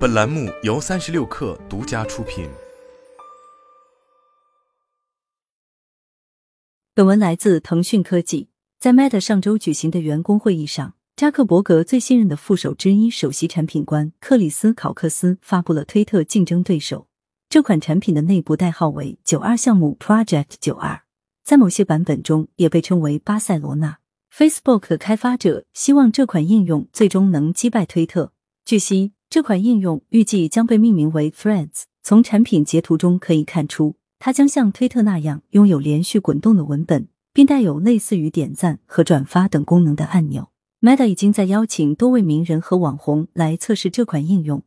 本栏目由三十六氪独家出品。本文来自腾讯科技。在 Meta 上周举行的员工会议上，扎克伯格最信任的副手之一、首席产品官克里斯考克斯发布了推特竞争对手这款产品的内部代号为“九二项目 Project 九二”，在某些版本中也被称为巴塞罗那。Facebook 的开发者希望这款应用最终能击败推特。据悉。这款应用预计将被命名为 Threads。从产品截图中可以看出，它将像推特那样拥有连续滚动的文本，并带有类似于点赞和转发等功能的按钮。Meta 已经在邀请多位名人和网红来测试这款应用，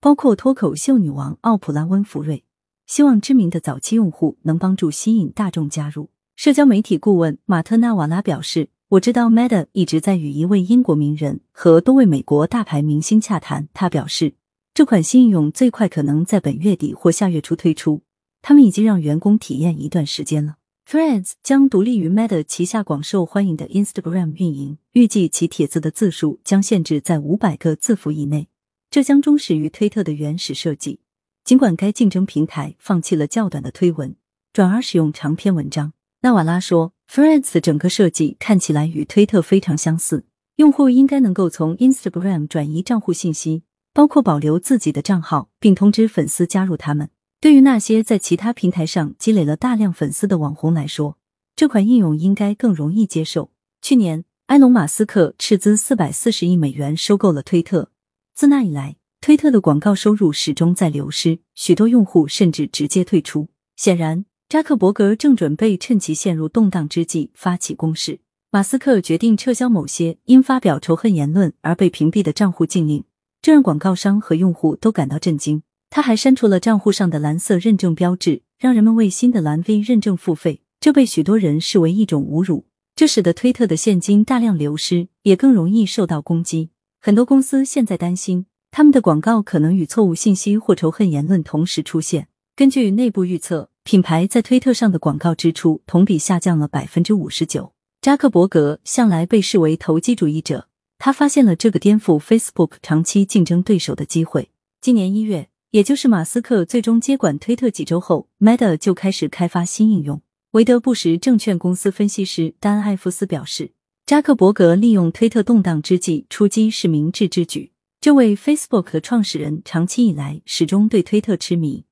包括脱口秀女王奥普拉·温弗瑞，希望知名的早期用户能帮助吸引大众加入。社交媒体顾问马特纳瓦拉表示。我知道 Meta 一直在与一位英国名人和多位美国大牌明星洽谈。他表示，这款新应用最快可能在本月底或下月初推出。他们已经让员工体验一段时间了。Threads 将独立于 Meta 旗下广受欢迎的 Instagram 运营，预计其帖子的字数将限制在五百个字符以内。这将忠实于推特的原始设计。尽管该竞争平台放弃了较短的推文，转而使用长篇文章。纳瓦拉说。Threads 的整个设计看起来与推特非常相似，用户应该能够从 Instagram 转移账户信息，包括保留自己的账号，并通知粉丝加入他们。对于那些在其他平台上积累了大量粉丝的网红来说，这款应用应该更容易接受。去年，埃隆·马斯克斥资四百四十亿美元收购了推特，自那以来，推特的广告收入始终在流失，许多用户甚至直接退出。显然。扎克伯格正准备趁其陷入动荡之际发起攻势。马斯克决定撤销某些因发表仇恨言论而被屏蔽的账户禁令，这让广告商和用户都感到震惊。他还删除了账户上的蓝色认证标志，让人们为新的蓝 V 认证付费，这被许多人视为一种侮辱。这使得推特的现金大量流失，也更容易受到攻击。很多公司现在担心，他们的广告可能与错误信息或仇恨言论同时出现。根据内部预测。品牌在推特上的广告支出同比下降了百分之五十九。扎克伯格向来被视为投机主义者，他发现了这个颠覆 Facebook 长期竞争对手的机会。今年一月，也就是马斯克最终接管推特几周后，Meta 就开始开发新应用。韦德布什证券公司分析师丹·艾夫斯表示，扎克伯格利用推特动荡之际出击是明智之举。这位 Facebook 的创始人长期以来始终对推特痴迷。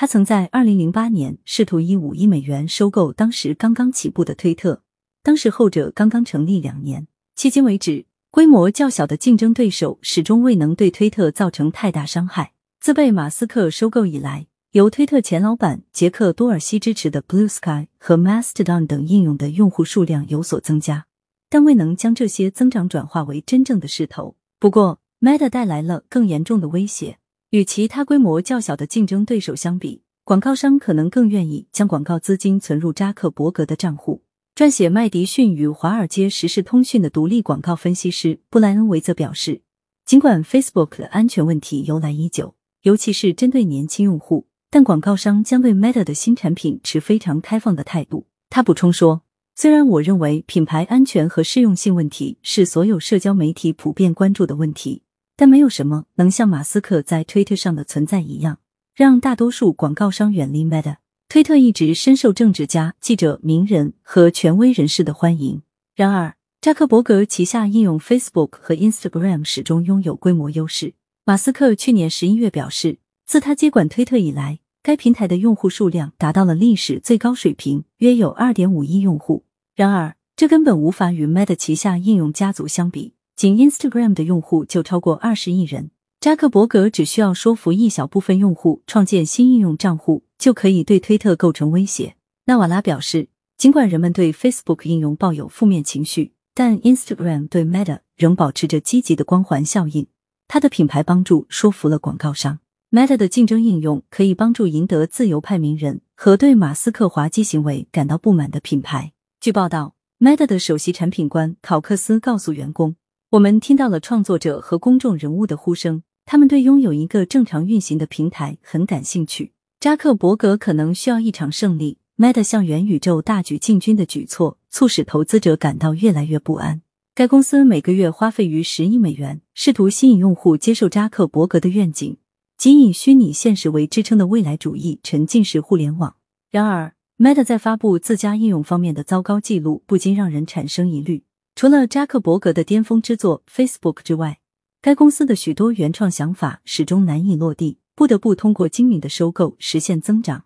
他曾在二零零八年试图以五亿美元收购当时刚刚起步的推特，当时后者刚刚成立两年。迄今为止，规模较小的竞争对手始终未能对推特造成太大伤害。自被马斯克收购以来，由推特前老板杰克多尔西支持的 Blue Sky 和 Mastodon 等应用的用户数量有所增加，但未能将这些增长转化为真正的势头。不过，Meta 带来了更严重的威胁。与其他规模较小的竞争对手相比，广告商可能更愿意将广告资金存入扎克伯格的账户。撰写麦迪逊与华尔街时事通讯的独立广告分析师布莱恩维则表示，尽管 Facebook 的安全问题由来已久，尤其是针对年轻用户，但广告商将对 Meta 的新产品持非常开放的态度。他补充说：“虽然我认为品牌安全和适用性问题是所有社交媒体普遍关注的问题。”但没有什么能像马斯克在推特上的存在一样，让大多数广告商远离 Meta。推特一直深受政治家、记者、名人和权威人士的欢迎。然而，扎克伯格旗下应用 Facebook 和 Instagram 始终拥有规模优势。马斯克去年十一月表示，自他接管推特以来，该平台的用户数量达到了历史最高水平，约有二点五亿用户。然而，这根本无法与 Meta 旗下应用家族相比。仅 Instagram 的用户就超过二十亿人。扎克伯格只需要说服一小部分用户创建新应用账户，就可以对推特构成威胁。纳瓦拉表示，尽管人们对 Facebook 应用抱有负面情绪，但 Instagram 对 Meta 仍保持着积极的光环效应。他的品牌帮助说服了广告商。Meta 的竞争应用可以帮助赢得自由派名人和对马斯克滑稽行为感到不满的品牌。据报道，Meta 的首席产品官考克斯告诉员工。我们听到了创作者和公众人物的呼声，他们对拥有一个正常运行的平台很感兴趣。扎克伯格可能需要一场胜利。Meta 向元宇宙大举进军的举措，促使投资者感到越来越不安。该公司每个月花费逾十亿美元，试图吸引用户接受扎克伯格的愿景，仅以虚拟现实为支撑的未来主义沉浸式互联网。然而，Meta 在发布自家应用方面的糟糕记录，不禁让人产生疑虑。除了扎克伯格的巅峰之作 Facebook 之外，该公司的许多原创想法始终难以落地，不得不通过精明的收购实现增长。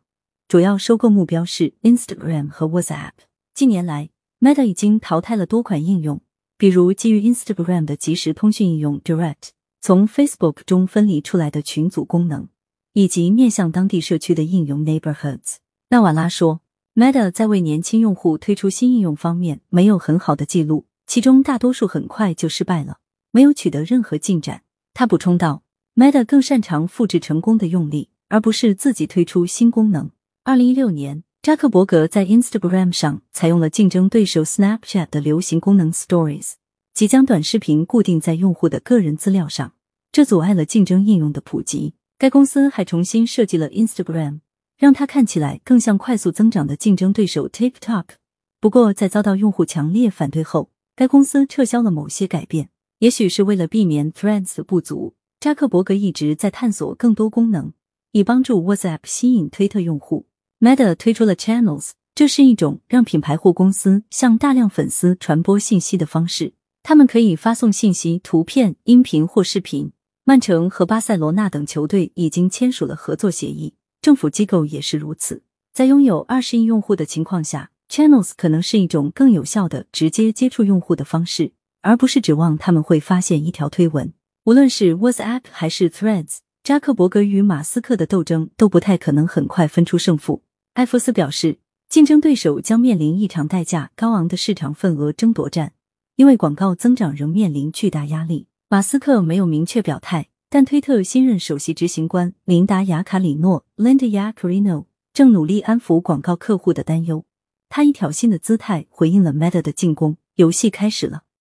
主要收购目标是 Instagram 和 WhatsApp。近年来，Meta 已经淘汰了多款应用，比如基于 Instagram 的即时通讯应用 Direct。从 Facebook 中分离出来的群组功能，以及面向当地社区的应用 Neighborhoods。纳瓦拉说，Meta 在为年轻用户推出新应用方面没有很好的记录，其中大多数很快就失败了，没有取得任何进展。他补充道，Meta 更擅长复制成功的用力，而不是自己推出新功能。二零一六年，扎克伯格在 Instagram 上采用了竞争对手 Snapchat 的流行功能 Stories。即将短视频固定在用户的个人资料上，这阻碍了竞争应用的普及。该公司还重新设计了 Instagram，让它看起来更像快速增长的竞争对手 TikTok。不过，在遭到用户强烈反对后，该公司撤销了某些改变。也许是为了避免 Threads 的不足，扎克伯格一直在探索更多功能，以帮助 WhatsApp 吸引推特用户。Meta 推出了 Channels，这是一种让品牌或公司向大量粉丝传播信息的方式。他们可以发送信息、图片、音频或视频。曼城和巴塞罗那等球队已经签署了合作协议，政府机构也是如此。在拥有二十亿用户的情况下，Channels 可能是一种更有效的直接接触用户的方式，而不是指望他们会发现一条推文。无论是 WhatsApp 还是 Threads，扎克伯格与马斯克的斗争都不太可能很快分出胜负。艾弗斯表示，竞争对手将面临一场代价高昂的市场份额争夺战。因为广告增长仍面临巨大压力，马斯克没有明确表态，但推特新任首席执行官琳达·雅卡里诺 （Linda Yaccarino） 正努力安抚广告客户的担忧。他以挑衅的姿态回应了 Meta 的进攻。游戏开始了。